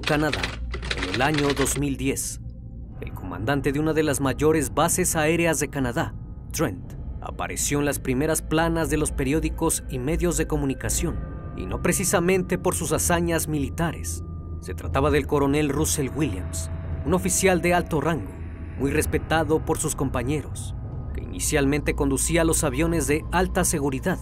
Canadá, en el año 2010. El comandante de una de las mayores bases aéreas de Canadá, Trent, apareció en las primeras planas de los periódicos y medios de comunicación, y no precisamente por sus hazañas militares. Se trataba del coronel Russell Williams, un oficial de alto rango, muy respetado por sus compañeros, que inicialmente conducía los aviones de alta seguridad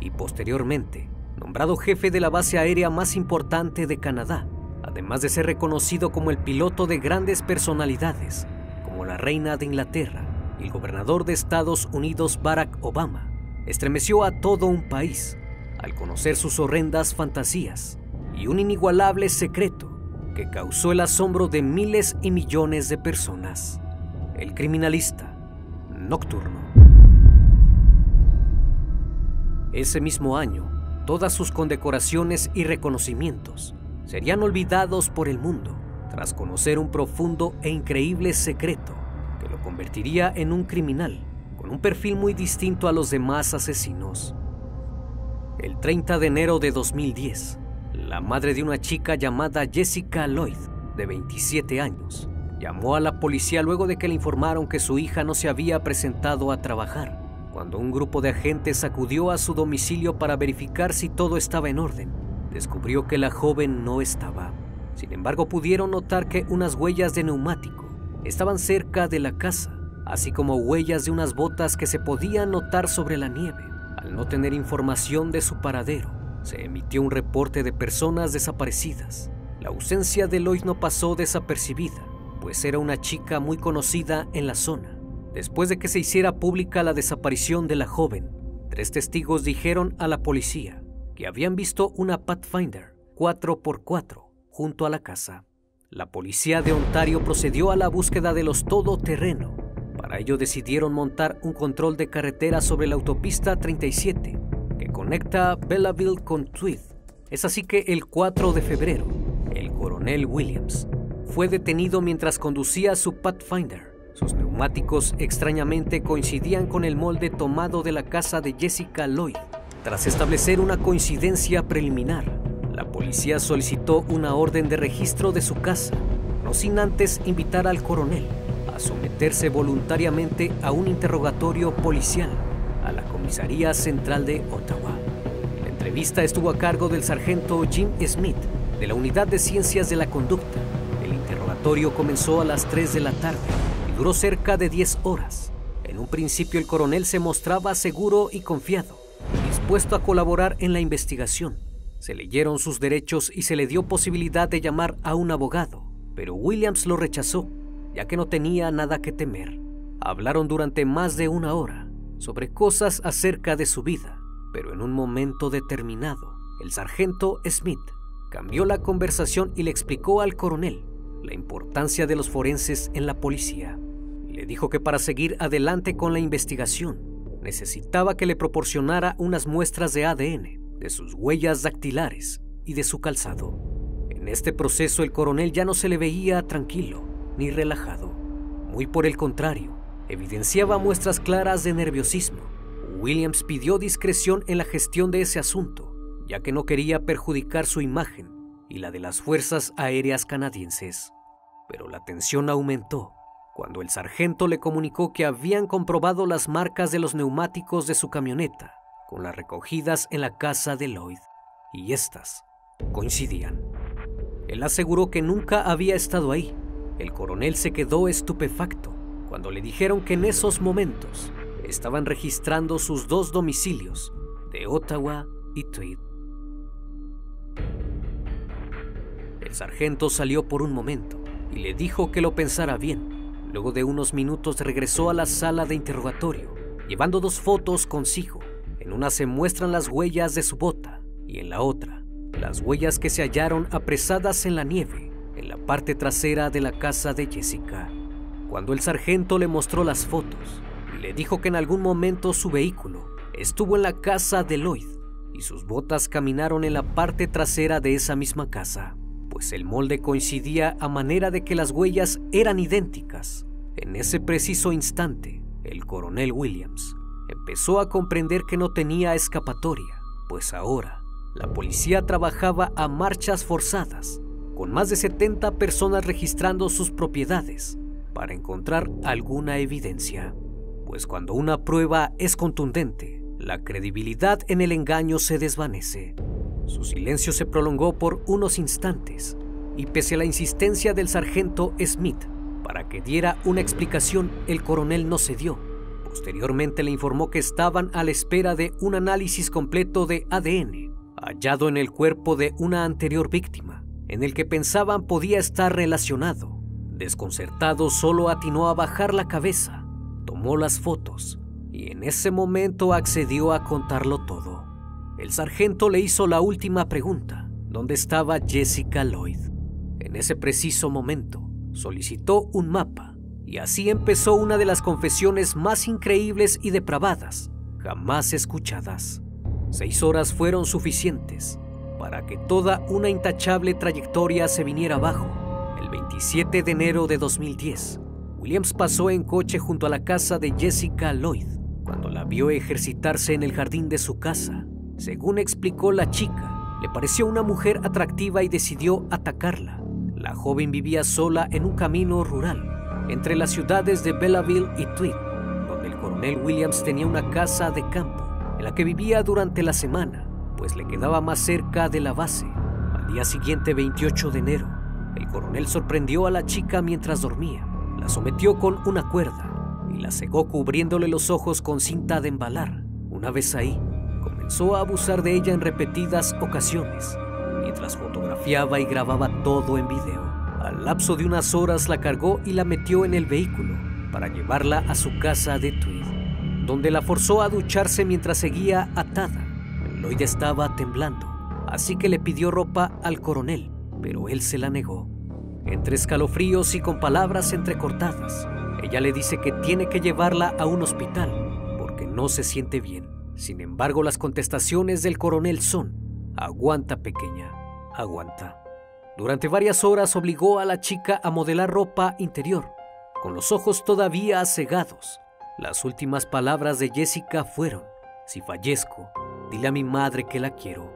y posteriormente nombrado jefe de la base aérea más importante de Canadá, además de ser reconocido como el piloto de grandes personalidades, como la reina de Inglaterra y el gobernador de Estados Unidos Barack Obama, estremeció a todo un país al conocer sus horrendas fantasías y un inigualable secreto que causó el asombro de miles y millones de personas. El criminalista nocturno. Ese mismo año, todas sus condecoraciones y reconocimientos serían olvidados por el mundo tras conocer un profundo e increíble secreto que lo convertiría en un criminal con un perfil muy distinto a los demás asesinos. El 30 de enero de 2010, la madre de una chica llamada Jessica Lloyd, de 27 años, llamó a la policía luego de que le informaron que su hija no se había presentado a trabajar, cuando un grupo de agentes acudió a su domicilio para verificar si todo estaba en orden descubrió que la joven no estaba. Sin embargo, pudieron notar que unas huellas de neumático estaban cerca de la casa, así como huellas de unas botas que se podían notar sobre la nieve. Al no tener información de su paradero, se emitió un reporte de personas desaparecidas. La ausencia de Lloyd no pasó desapercibida, pues era una chica muy conocida en la zona. Después de que se hiciera pública la desaparición de la joven, tres testigos dijeron a la policía que habían visto una Pathfinder 4x4 junto a la casa. La policía de Ontario procedió a la búsqueda de los todoterreno. Para ello decidieron montar un control de carretera sobre la autopista 37 que conecta Belleville con Tweed. Es así que el 4 de febrero, el coronel Williams fue detenido mientras conducía su Pathfinder. Sus neumáticos extrañamente coincidían con el molde tomado de la casa de Jessica Lloyd. Tras establecer una coincidencia preliminar, la policía solicitó una orden de registro de su casa, no sin antes invitar al coronel a someterse voluntariamente a un interrogatorio policial a la Comisaría Central de Ottawa. La entrevista estuvo a cargo del sargento Jim Smith de la Unidad de Ciencias de la Conducta. El interrogatorio comenzó a las 3 de la tarde y duró cerca de 10 horas. En un principio el coronel se mostraba seguro y confiado dispuesto a colaborar en la investigación. Se leyeron sus derechos y se le dio posibilidad de llamar a un abogado, pero Williams lo rechazó, ya que no tenía nada que temer. Hablaron durante más de una hora sobre cosas acerca de su vida, pero en un momento determinado, el sargento Smith cambió la conversación y le explicó al coronel la importancia de los forenses en la policía. Le dijo que para seguir adelante con la investigación, necesitaba que le proporcionara unas muestras de ADN, de sus huellas dactilares y de su calzado. En este proceso el coronel ya no se le veía tranquilo ni relajado. Muy por el contrario, evidenciaba muestras claras de nerviosismo. Williams pidió discreción en la gestión de ese asunto, ya que no quería perjudicar su imagen y la de las fuerzas aéreas canadienses. Pero la tensión aumentó cuando el sargento le comunicó que habían comprobado las marcas de los neumáticos de su camioneta con las recogidas en la casa de Lloyd, y éstas coincidían. Él aseguró que nunca había estado ahí. El coronel se quedó estupefacto cuando le dijeron que en esos momentos estaban registrando sus dos domicilios de Ottawa y Tweed. El sargento salió por un momento y le dijo que lo pensara bien. Luego de unos minutos regresó a la sala de interrogatorio, llevando dos fotos consigo. En una se muestran las huellas de su bota y en la otra las huellas que se hallaron apresadas en la nieve en la parte trasera de la casa de Jessica. Cuando el sargento le mostró las fotos le dijo que en algún momento su vehículo estuvo en la casa de Lloyd y sus botas caminaron en la parte trasera de esa misma casa, el molde coincidía a manera de que las huellas eran idénticas. En ese preciso instante, el coronel Williams empezó a comprender que no tenía escapatoria, pues ahora la policía trabajaba a marchas forzadas, con más de 70 personas registrando sus propiedades para encontrar alguna evidencia. Pues cuando una prueba es contundente, la credibilidad en el engaño se desvanece. Su silencio se prolongó por unos instantes y pese a la insistencia del sargento Smith para que diera una explicación, el coronel no cedió. Posteriormente le informó que estaban a la espera de un análisis completo de ADN hallado en el cuerpo de una anterior víctima, en el que pensaban podía estar relacionado. Desconcertado solo atinó a bajar la cabeza, tomó las fotos y en ese momento accedió a contarlo todo. El sargento le hizo la última pregunta, ¿dónde estaba Jessica Lloyd? En ese preciso momento, solicitó un mapa y así empezó una de las confesiones más increíbles y depravadas jamás escuchadas. Seis horas fueron suficientes para que toda una intachable trayectoria se viniera abajo. El 27 de enero de 2010, Williams pasó en coche junto a la casa de Jessica Lloyd cuando la vio ejercitarse en el jardín de su casa. Según explicó la chica, le pareció una mujer atractiva y decidió atacarla. La joven vivía sola en un camino rural entre las ciudades de Belleville y Tweed, donde el coronel Williams tenía una casa de campo en la que vivía durante la semana, pues le quedaba más cerca de la base. Al día siguiente, 28 de enero, el coronel sorprendió a la chica mientras dormía, la sometió con una cuerda y la cegó cubriéndole los ojos con cinta de embalar. Una vez ahí, comenzó a abusar de ella en repetidas ocasiones, mientras fotografiaba y grababa todo en video. Al lapso de unas horas la cargó y la metió en el vehículo para llevarla a su casa de Tweed, donde la forzó a ducharse mientras seguía atada. Lloyd estaba temblando, así que le pidió ropa al coronel, pero él se la negó. Entre escalofríos y con palabras entrecortadas, ella le dice que tiene que llevarla a un hospital porque no se siente bien. Sin embargo, las contestaciones del coronel son, aguanta pequeña, aguanta. Durante varias horas obligó a la chica a modelar ropa interior, con los ojos todavía cegados. Las últimas palabras de Jessica fueron, si fallezco, dile a mi madre que la quiero.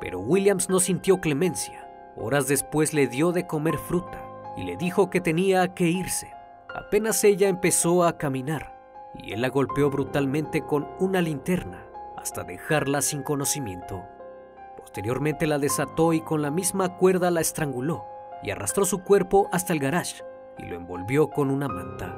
Pero Williams no sintió clemencia. Horas después le dio de comer fruta y le dijo que tenía que irse. Apenas ella empezó a caminar y él la golpeó brutalmente con una linterna hasta dejarla sin conocimiento. Posteriormente la desató y con la misma cuerda la estranguló y arrastró su cuerpo hasta el garage y lo envolvió con una manta.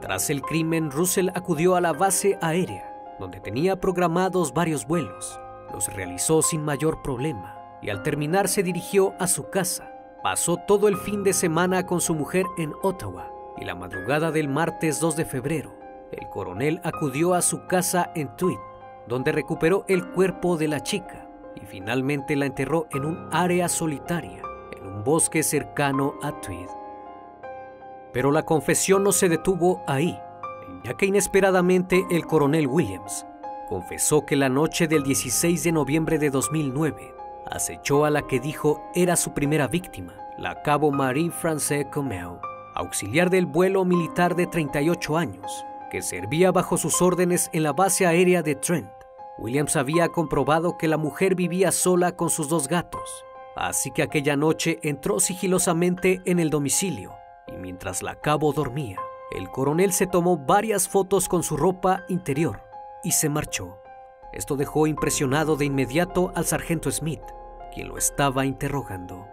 Tras el crimen, Russell acudió a la base aérea, donde tenía programados varios vuelos. Los realizó sin mayor problema y al terminar se dirigió a su casa. Pasó todo el fin de semana con su mujer en Ottawa y la madrugada del martes 2 de febrero, el coronel acudió a su casa en Tweed, donde recuperó el cuerpo de la chica y finalmente la enterró en un área solitaria, en un bosque cercano a Tweed. Pero la confesión no se detuvo ahí, ya que inesperadamente el coronel Williams confesó que la noche del 16 de noviembre de 2009 acechó a la que dijo era su primera víctima, la cabo Marie-France Comeu auxiliar del vuelo militar de 38 años, que servía bajo sus órdenes en la base aérea de Trent. Williams había comprobado que la mujer vivía sola con sus dos gatos, así que aquella noche entró sigilosamente en el domicilio y mientras la cabo dormía, el coronel se tomó varias fotos con su ropa interior y se marchó. Esto dejó impresionado de inmediato al sargento Smith, quien lo estaba interrogando.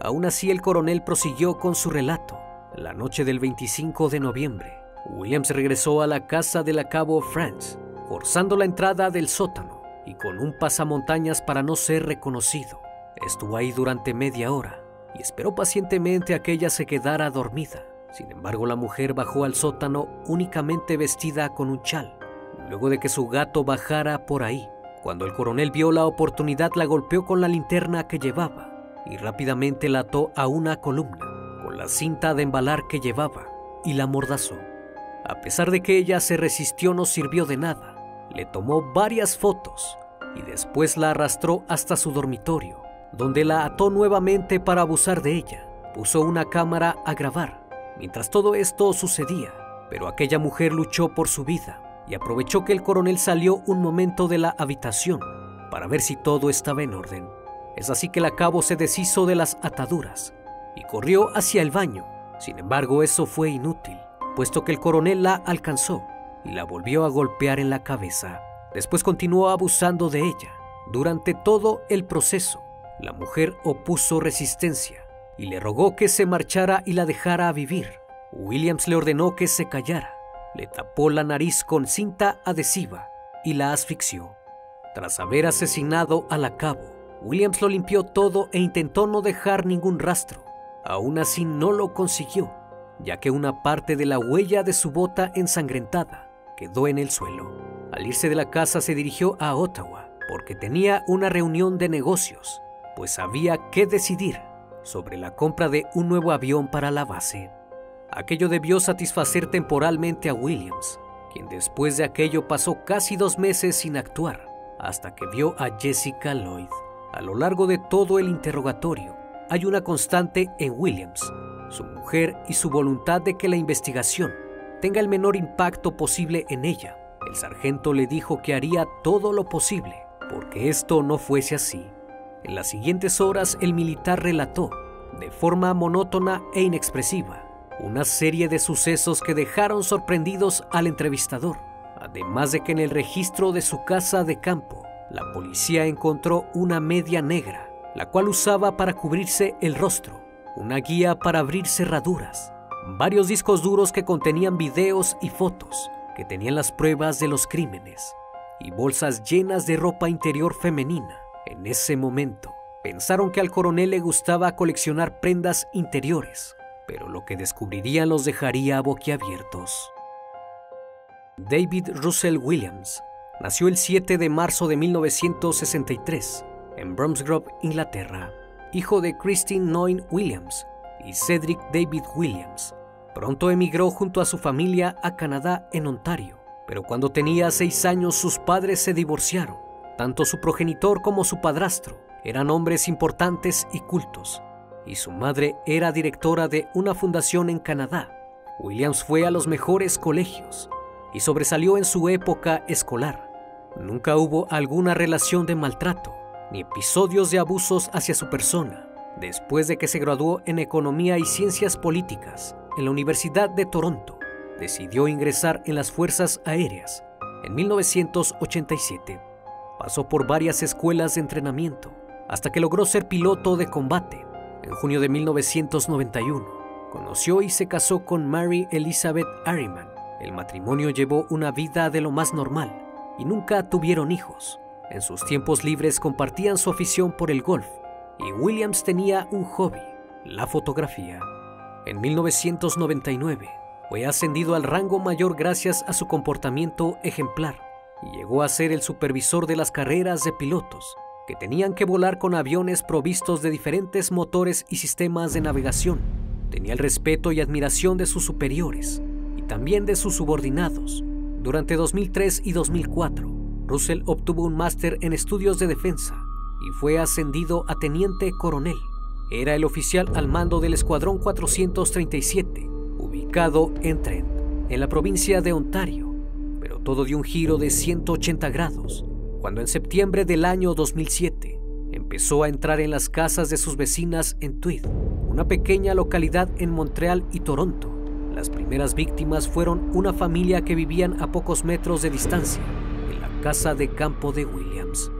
Aún así, el coronel prosiguió con su relato. La noche del 25 de noviembre, Williams regresó a la casa de la cabo France, forzando la entrada del sótano y con un pasamontañas para no ser reconocido. Estuvo ahí durante media hora y esperó pacientemente a que ella se quedara dormida. Sin embargo, la mujer bajó al sótano únicamente vestida con un chal, luego de que su gato bajara por ahí. Cuando el coronel vio la oportunidad, la golpeó con la linterna que llevaba y rápidamente la ató a una columna con la cinta de embalar que llevaba y la mordazó. A pesar de que ella se resistió, no sirvió de nada. Le tomó varias fotos y después la arrastró hasta su dormitorio, donde la ató nuevamente para abusar de ella. Puso una cámara a grabar mientras todo esto sucedía, pero aquella mujer luchó por su vida y aprovechó que el coronel salió un momento de la habitación para ver si todo estaba en orden. Es así que la cabo se deshizo de las ataduras y corrió hacia el baño. Sin embargo, eso fue inútil, puesto que el coronel la alcanzó y la volvió a golpear en la cabeza. Después continuó abusando de ella. Durante todo el proceso, la mujer opuso resistencia y le rogó que se marchara y la dejara vivir. Williams le ordenó que se callara le tapó la nariz con cinta adhesiva y la asfixió. Tras haber asesinado a la cabo, Williams lo limpió todo e intentó no dejar ningún rastro. Aún así no lo consiguió, ya que una parte de la huella de su bota ensangrentada quedó en el suelo. Al irse de la casa se dirigió a Ottawa porque tenía una reunión de negocios, pues había que decidir sobre la compra de un nuevo avión para la base. Aquello debió satisfacer temporalmente a Williams, quien después de aquello pasó casi dos meses sin actuar, hasta que vio a Jessica Lloyd. A lo largo de todo el interrogatorio, hay una constante en Williams, su mujer y su voluntad de que la investigación tenga el menor impacto posible en ella. El sargento le dijo que haría todo lo posible porque esto no fuese así. En las siguientes horas el militar relató, de forma monótona e inexpresiva, una serie de sucesos que dejaron sorprendidos al entrevistador. Además de que en el registro de su casa de campo, la policía encontró una media negra, la cual usaba para cubrirse el rostro, una guía para abrir cerraduras, varios discos duros que contenían videos y fotos que tenían las pruebas de los crímenes, y bolsas llenas de ropa interior femenina. En ese momento, pensaron que al coronel le gustaba coleccionar prendas interiores, pero lo que descubrirían los dejaría boquiabiertos. David Russell Williams nació el 7 de marzo de 1963 en Bromsgrove, Inglaterra, hijo de Christine Noyne Williams y Cedric David Williams. Pronto emigró junto a su familia a Canadá en Ontario, pero cuando tenía seis años sus padres se divorciaron. Tanto su progenitor como su padrastro eran hombres importantes y cultos, y su madre era directora de una fundación en Canadá. Williams fue a los mejores colegios y sobresalió en su época escolar. Nunca hubo alguna relación de maltrato ni episodios de abusos hacia su persona. Después de que se graduó en Economía y Ciencias Políticas en la Universidad de Toronto, decidió ingresar en las Fuerzas Aéreas en 1987. Pasó por varias escuelas de entrenamiento hasta que logró ser piloto de combate en junio de 1991, conoció y se casó con Mary Elizabeth Harriman. El matrimonio llevó una vida de lo más normal y nunca tuvieron hijos. En sus tiempos libres compartían su afición por el golf y Williams tenía un hobby, la fotografía. En 1999 fue ascendido al rango mayor gracias a su comportamiento ejemplar y llegó a ser el supervisor de las carreras de pilotos que tenían que volar con aviones provistos de diferentes motores y sistemas de navegación. Tenía el respeto y admiración de sus superiores y también de sus subordinados. Durante 2003 y 2004, Russell obtuvo un máster en estudios de defensa y fue ascendido a teniente coronel. Era el oficial al mando del Escuadrón 437, ubicado en Trent, en la provincia de Ontario, pero todo dio un giro de 180 grados cuando en septiembre del año 2007 empezó a entrar en las casas de sus vecinas en Tweed, una pequeña localidad en Montreal y Toronto. Las primeras víctimas fueron una familia que vivían a pocos metros de distancia casa de campo de Williams.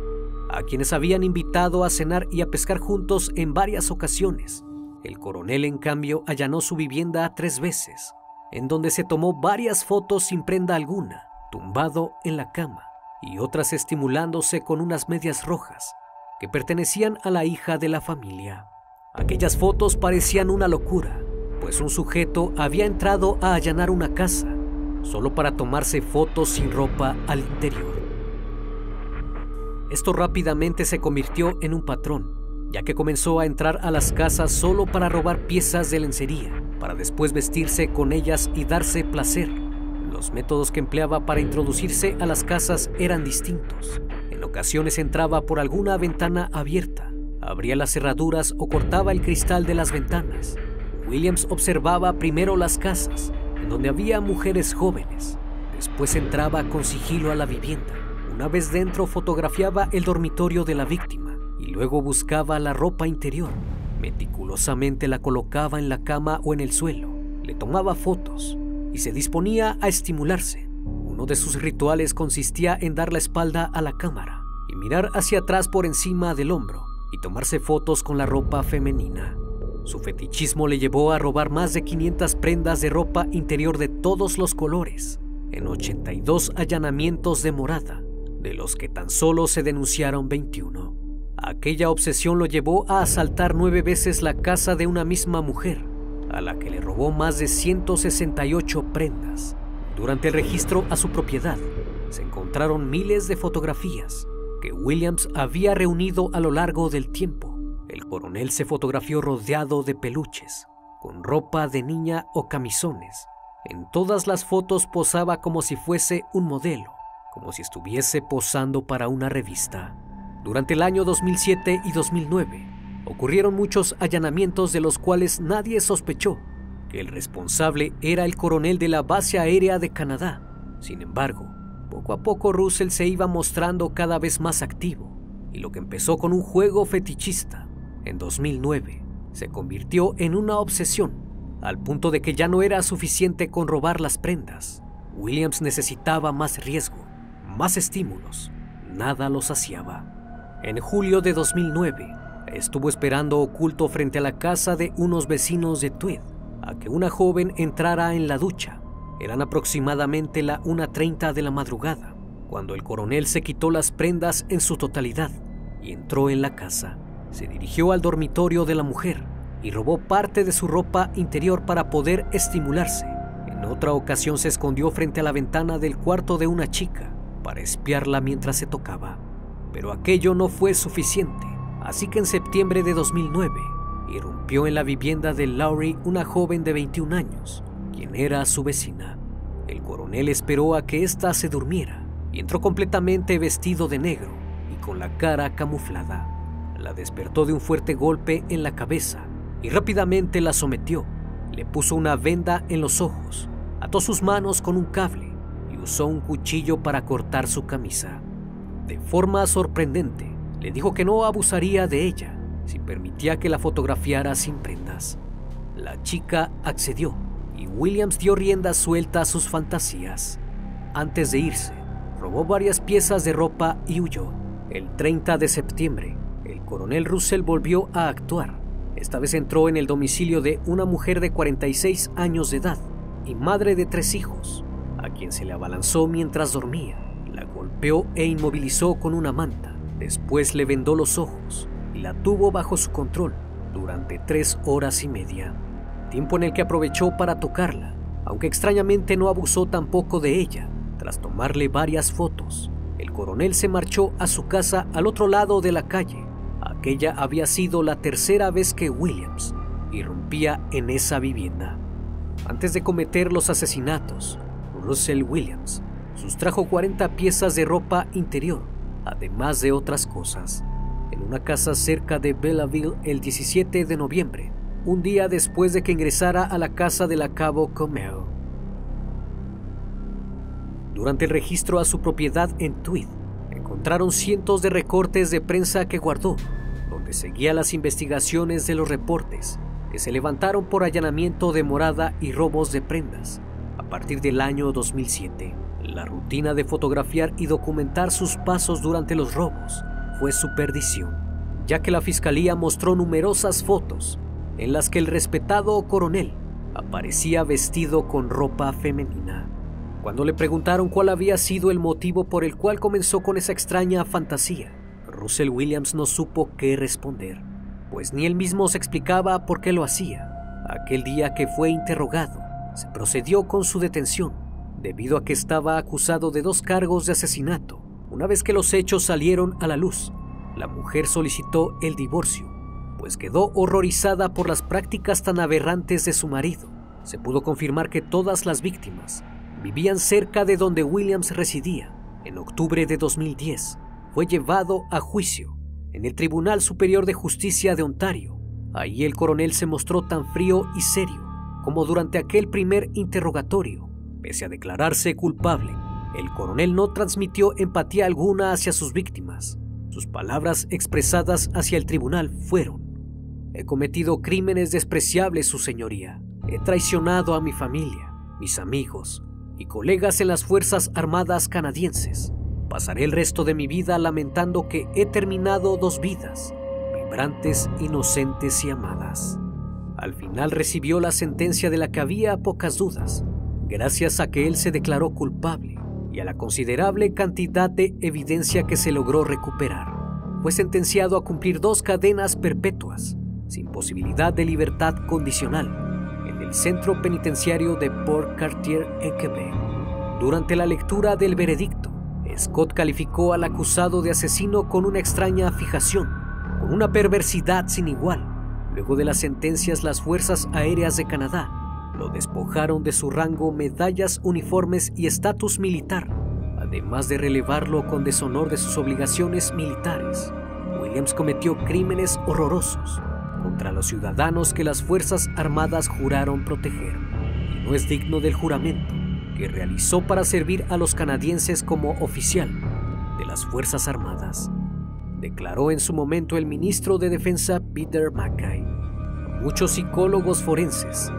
a quienes habían invitado a cenar y a pescar juntos en varias ocasiones. El coronel, en cambio, allanó su vivienda tres veces, en donde se tomó varias fotos sin prenda alguna, tumbado en la cama, y otras estimulándose con unas medias rojas que pertenecían a la hija de la familia. Aquellas fotos parecían una locura, pues un sujeto había entrado a allanar una casa solo para tomarse fotos sin ropa al interior. Esto rápidamente se convirtió en un patrón, ya que comenzó a entrar a las casas solo para robar piezas de lencería, para después vestirse con ellas y darse placer. Los métodos que empleaba para introducirse a las casas eran distintos. En ocasiones entraba por alguna ventana abierta, abría las cerraduras o cortaba el cristal de las ventanas. Williams observaba primero las casas, en donde había mujeres jóvenes. Después entraba con sigilo a la vivienda. Una vez dentro fotografiaba el dormitorio de la víctima y luego buscaba la ropa interior. Meticulosamente la colocaba en la cama o en el suelo. Le tomaba fotos y se disponía a estimularse. Uno de sus rituales consistía en dar la espalda a la cámara y mirar hacia atrás por encima del hombro y tomarse fotos con la ropa femenina. Su fetichismo le llevó a robar más de 500 prendas de ropa interior de todos los colores, en 82 allanamientos de morada, de los que tan solo se denunciaron 21. Aquella obsesión lo llevó a asaltar nueve veces la casa de una misma mujer, a la que le robó más de 168 prendas. Durante el registro a su propiedad, se encontraron miles de fotografías que Williams había reunido a lo largo del tiempo el coronel se fotografió rodeado de peluches, con ropa de niña o camisones. En todas las fotos posaba como si fuese un modelo, como si estuviese posando para una revista. Durante el año 2007 y 2009 ocurrieron muchos allanamientos de los cuales nadie sospechó que el responsable era el coronel de la base aérea de Canadá. Sin embargo, poco a poco Russell se iba mostrando cada vez más activo y lo que empezó con un juego fetichista en 2009 se convirtió en una obsesión, al punto de que ya no era suficiente con robar las prendas. Williams necesitaba más riesgo, más estímulos. Nada lo saciaba. En julio de 2009, estuvo esperando oculto frente a la casa de unos vecinos de Tweed a que una joven entrara en la ducha. Eran aproximadamente la 1.30 de la madrugada, cuando el coronel se quitó las prendas en su totalidad y entró en la casa se dirigió al dormitorio de la mujer y robó parte de su ropa interior para poder estimularse. En otra ocasión se escondió frente a la ventana del cuarto de una chica para espiarla mientras se tocaba. Pero aquello no fue suficiente, así que en septiembre de 2009 irrumpió en la vivienda de Laurie una joven de 21 años, quien era su vecina. El coronel esperó a que ésta se durmiera y entró completamente vestido de negro y con la cara camuflada la despertó de un fuerte golpe en la cabeza y rápidamente la sometió. Le puso una venda en los ojos, ató sus manos con un cable usó un cuchillo para cortar su camisa. De forma sorprendente, le dijo que no abusaría de ella si permitía que la fotografiara sin prendas. La chica accedió y Williams dio rienda suelta a sus fantasías. Antes de irse, robó varias piezas de ropa y huyó. El 30 de septiembre, el coronel Russell volvió a actuar. Esta vez entró en el domicilio de una mujer de 46 años de edad y madre de tres hijos, a quien se le abalanzó mientras dormía. La golpeó e inmovilizó con una manta. Después le vendó los ojos y la tuvo bajo su control durante tres horas y media, tiempo en el que aprovechó para tocarla, aunque extrañamente no abusó tampoco de ella. Tras tomarle varias fotos, el coronel se marchó a su casa al otro lado de la calle Aquella había sido la tercera vez que Williams irrumpía en esa vivienda. Antes de cometer los asesinatos, Russell Williams. Sustrajo 40 piezas de ropa interior, además de otras cosas, en una casa cerca de Belleville el 17 de noviembre, un día después de que ingresara a la casa de la Cabo Comeo. Durante el registro a su propiedad en Tweed, encontraron cientos de recortes de prensa que guardó, donde seguía las investigaciones de los reportes que se levantaron por allanamiento de morada y robos de prendas a partir del año 2007. La rutina de fotografiar y documentar sus pasos durante los robos fue su perdición, ya que la fiscalía mostró numerosas fotos en las que el respetado coronel aparecía vestido con ropa femenina. Cuando le preguntaron cuál había sido el motivo por el cual comenzó con esa extraña fantasía, Russell Williams no supo qué responder, pues ni él mismo se explicaba por qué lo hacía. Aquel día que fue interrogado, se procedió con su detención, debido a que estaba acusado de dos cargos de asesinato. Una vez que los hechos salieron a la luz, la mujer solicitó el divorcio, pues quedó horrorizada por las prácticas tan aberrantes de su marido. Se pudo confirmar que todas las víctimas vivían cerca de donde Williams residía. En octubre de 2010, fue llevado a juicio en el Tribunal Superior de Justicia de Ontario. Ahí el coronel se mostró tan frío y serio como durante aquel primer interrogatorio. Pese a declararse culpable, el coronel no transmitió empatía alguna hacia sus víctimas. Sus palabras expresadas hacia el tribunal fueron, He cometido crímenes despreciables, su señoría. He traicionado a mi familia, mis amigos y colegas en las Fuerzas Armadas canadienses. Pasaré el resto de mi vida lamentando que he terminado dos vidas, vibrantes, inocentes y amadas. Al final recibió la sentencia de la que había pocas dudas, gracias a que él se declaró culpable y a la considerable cantidad de evidencia que se logró recuperar. Fue sentenciado a cumplir dos cadenas perpetuas, sin posibilidad de libertad condicional, en el centro penitenciario de Port Cartier en Quebec. Durante la lectura del veredicto, Scott calificó al acusado de asesino con una extraña fijación, con una perversidad sin igual Luego de las sentencias, las Fuerzas Aéreas de Canadá lo despojaron de su rango, medallas, uniformes y estatus militar, además de relevarlo con deshonor de sus obligaciones militares. Williams cometió crímenes horrorosos contra los ciudadanos que las Fuerzas Armadas juraron proteger, y no es digno del juramento que realizó para servir a los canadienses como oficial de las Fuerzas Armadas declaró en su momento el ministro de Defensa Peter Mackay. Muchos psicólogos forenses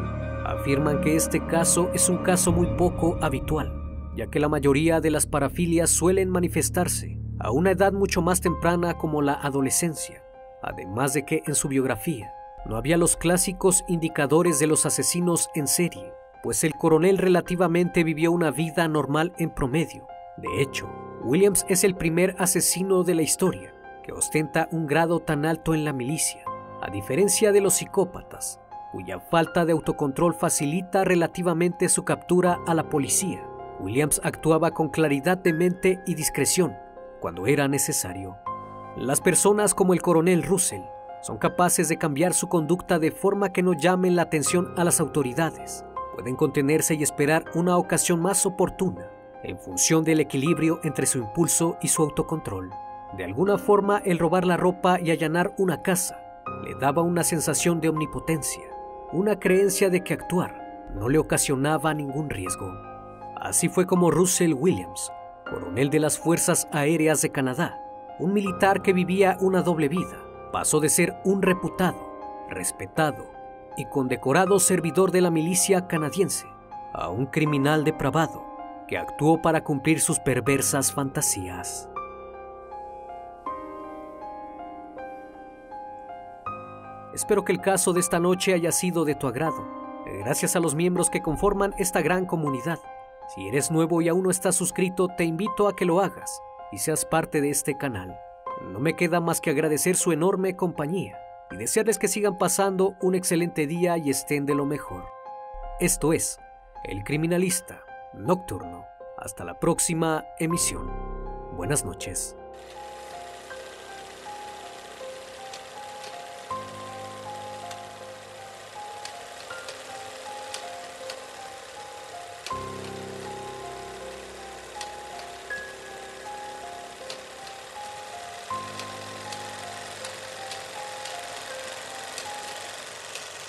afirman que este caso es un caso muy poco habitual, ya que la mayoría de las parafilias suelen manifestarse a una edad mucho más temprana como la adolescencia, además de que en su biografía no había los clásicos indicadores de los asesinos en serie, pues el coronel relativamente vivió una vida normal en promedio. De hecho, Williams es el primer asesino de la historia que ostenta un grado tan alto en la milicia, a diferencia de los psicópatas, cuya falta de autocontrol facilita relativamente su captura a la policía. Williams actuaba con claridad de mente y discreción cuando era necesario. Las personas como el coronel Russell son capaces de cambiar su conducta de forma que no llamen la atención a las autoridades. Pueden contenerse y esperar una ocasión más oportuna en función del equilibrio entre su impulso y su autocontrol. De alguna forma, el robar la ropa y allanar una casa le daba una sensación de omnipotencia, una creencia de que actuar no le ocasionaba ningún riesgo. Así fue como Russell Williams, coronel de las Fuerzas Aéreas de Canadá, un militar que vivía una doble vida, pasó de ser un reputado, respetado y condecorado servidor de la milicia canadiense a un criminal depravado que actuó para cumplir sus perversas fantasías. Espero que el caso de esta noche haya sido de tu agrado. Gracias a los miembros que conforman esta gran comunidad. Si eres nuevo y aún no estás suscrito, te invito a que lo hagas y seas parte de este canal. No me queda más que agradecer su enorme compañía y desearles que sigan pasando un excelente día y estén de lo mejor. Esto es El Criminalista Nocturno. Hasta la próxima emisión. Buenas noches.